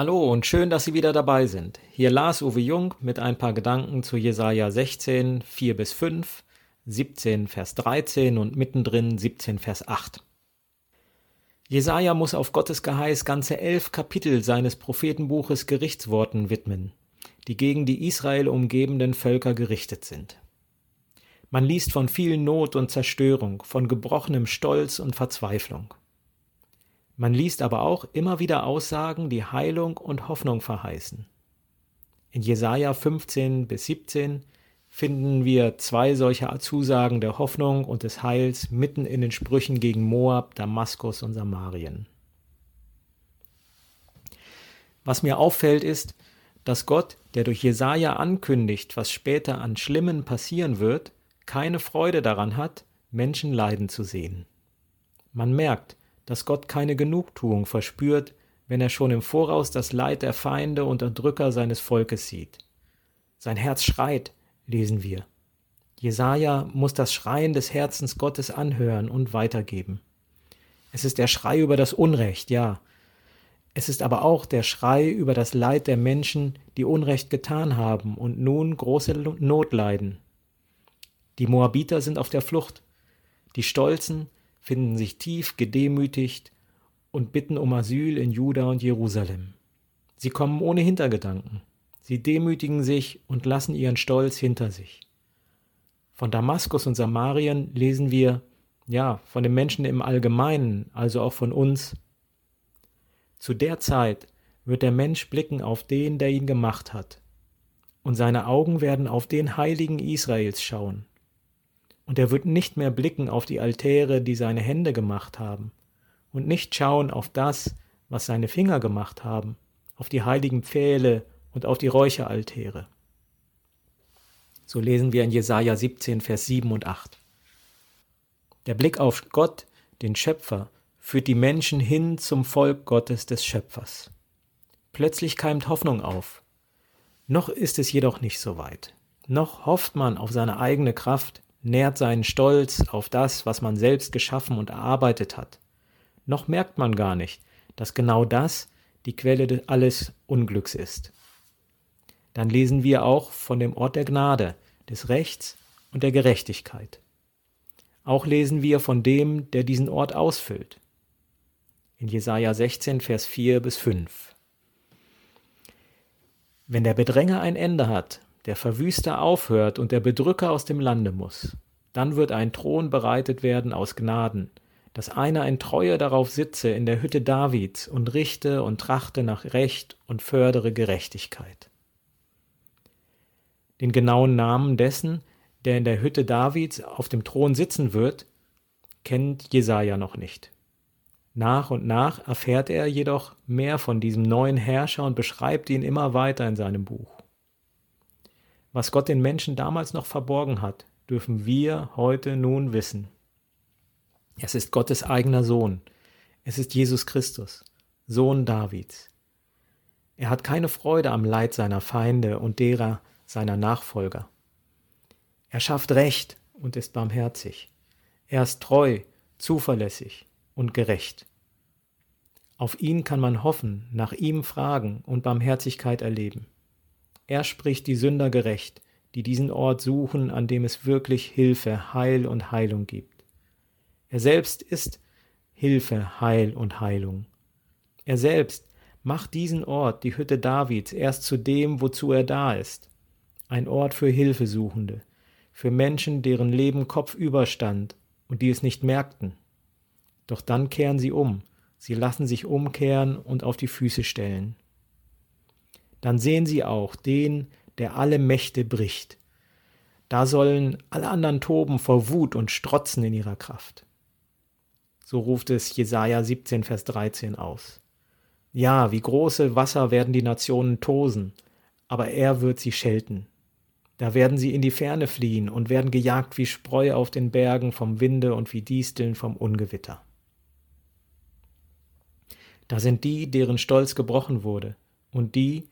Hallo und schön, dass Sie wieder dabei sind. Hier Lars Uwe Jung mit ein paar Gedanken zu Jesaja 16, 4 bis 5, 17, Vers 13 und mittendrin 17, Vers 8. Jesaja muss auf Gottes Geheiß ganze elf Kapitel seines Prophetenbuches Gerichtsworten widmen, die gegen die Israel umgebenden Völker gerichtet sind. Man liest von viel Not und Zerstörung, von gebrochenem Stolz und Verzweiflung. Man liest aber auch immer wieder Aussagen, die Heilung und Hoffnung verheißen. In Jesaja 15 bis 17 finden wir zwei solcher Zusagen der Hoffnung und des Heils mitten in den Sprüchen gegen Moab, Damaskus und Samarien. Was mir auffällt ist, dass Gott, der durch Jesaja ankündigt, was später an Schlimmen passieren wird, keine Freude daran hat, Menschen leiden zu sehen. Man merkt, dass Gott keine Genugtuung verspürt, wenn er schon im Voraus das Leid der Feinde und Erdrücker seines Volkes sieht. Sein Herz schreit, lesen wir. Jesaja muss das Schreien des Herzens Gottes anhören und weitergeben. Es ist der Schrei über das Unrecht, ja. Es ist aber auch der Schrei über das Leid der Menschen, die Unrecht getan haben und nun große Not leiden. Die Moabiter sind auf der Flucht. Die Stolzen, finden sich tief gedemütigt und bitten um Asyl in Juda und Jerusalem. Sie kommen ohne Hintergedanken. Sie demütigen sich und lassen ihren Stolz hinter sich. Von Damaskus und Samarien lesen wir, ja, von den Menschen im Allgemeinen, also auch von uns. Zu der Zeit wird der Mensch blicken auf den, der ihn gemacht hat, und seine Augen werden auf den Heiligen Israels schauen. Und er wird nicht mehr blicken auf die Altäre, die seine Hände gemacht haben, und nicht schauen auf das, was seine Finger gemacht haben, auf die heiligen Pfähle und auf die Räucheraltäre. So lesen wir in Jesaja 17, Vers 7 und 8. Der Blick auf Gott, den Schöpfer, führt die Menschen hin zum Volk Gottes des Schöpfers. Plötzlich keimt Hoffnung auf. Noch ist es jedoch nicht so weit. Noch hofft man auf seine eigene Kraft, nährt seinen Stolz auf das, was man selbst geschaffen und erarbeitet hat. Noch merkt man gar nicht, dass genau das die Quelle alles Unglücks ist. Dann lesen wir auch von dem Ort der Gnade, des Rechts und der Gerechtigkeit. Auch lesen wir von dem, der diesen Ort ausfüllt. In Jesaja 16, Vers 4 bis 5. Wenn der Bedränger ein Ende hat, der Verwüster aufhört und der Bedrücker aus dem Lande muss. Dann wird ein Thron bereitet werden aus Gnaden, dass einer in Treue darauf sitze in der Hütte Davids und richte und trachte nach Recht und fördere Gerechtigkeit. Den genauen Namen dessen, der in der Hütte Davids auf dem Thron sitzen wird, kennt Jesaja noch nicht. Nach und nach erfährt er jedoch mehr von diesem neuen Herrscher und beschreibt ihn immer weiter in seinem Buch. Was Gott den Menschen damals noch verborgen hat, dürfen wir heute nun wissen. Es ist Gottes eigener Sohn. Es ist Jesus Christus, Sohn Davids. Er hat keine Freude am Leid seiner Feinde und derer seiner Nachfolger. Er schafft Recht und ist barmherzig. Er ist treu, zuverlässig und gerecht. Auf ihn kann man hoffen, nach ihm fragen und Barmherzigkeit erleben. Er spricht die Sünder gerecht, die diesen Ort suchen, an dem es wirklich Hilfe, Heil und Heilung gibt. Er selbst ist Hilfe, Heil und Heilung. Er selbst macht diesen Ort, die Hütte Davids, erst zu dem, wozu er da ist. Ein Ort für Hilfesuchende, für Menschen, deren Leben kopfüber stand und die es nicht merkten. Doch dann kehren sie um, sie lassen sich umkehren und auf die Füße stellen dann sehen sie auch den, der alle Mächte bricht. Da sollen alle anderen toben vor Wut und strotzen in ihrer Kraft. So ruft es Jesaja 17, Vers 13 aus. Ja, wie große Wasser werden die Nationen tosen, aber er wird sie schelten. Da werden sie in die Ferne fliehen und werden gejagt wie Spreu auf den Bergen vom Winde und wie Disteln vom Ungewitter. Da sind die, deren Stolz gebrochen wurde, und die,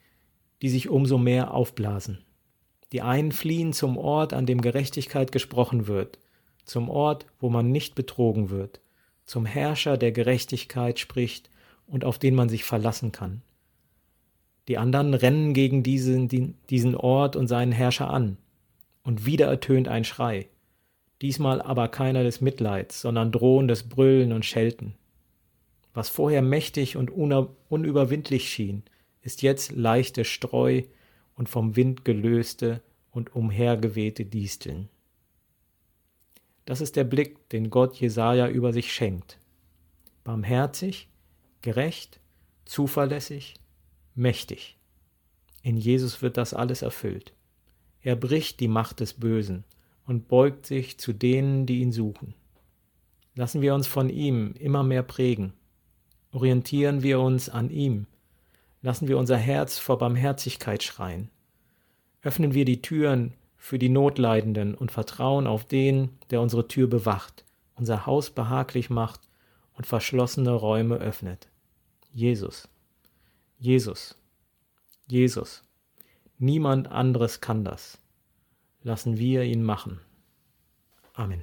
die sich umso mehr aufblasen. Die einen fliehen zum Ort, an dem Gerechtigkeit gesprochen wird, zum Ort, wo man nicht betrogen wird, zum Herrscher, der Gerechtigkeit spricht und auf den man sich verlassen kann. Die anderen rennen gegen diesen, diesen Ort und seinen Herrscher an. Und wieder ertönt ein Schrei. Diesmal aber keiner des Mitleids, sondern drohendes Brüllen und Schelten. Was vorher mächtig und unüberwindlich schien, ist jetzt leichte Streu und vom Wind gelöste und umhergewehte Disteln. Das ist der Blick, den Gott Jesaja über sich schenkt. Barmherzig, gerecht, zuverlässig, mächtig. In Jesus wird das alles erfüllt. Er bricht die Macht des Bösen und beugt sich zu denen, die ihn suchen. Lassen wir uns von ihm immer mehr prägen. Orientieren wir uns an ihm. Lassen wir unser Herz vor Barmherzigkeit schreien. Öffnen wir die Türen für die Notleidenden und vertrauen auf den, der unsere Tür bewacht, unser Haus behaglich macht und verschlossene Räume öffnet. Jesus, Jesus, Jesus. Niemand anderes kann das. Lassen wir ihn machen. Amen.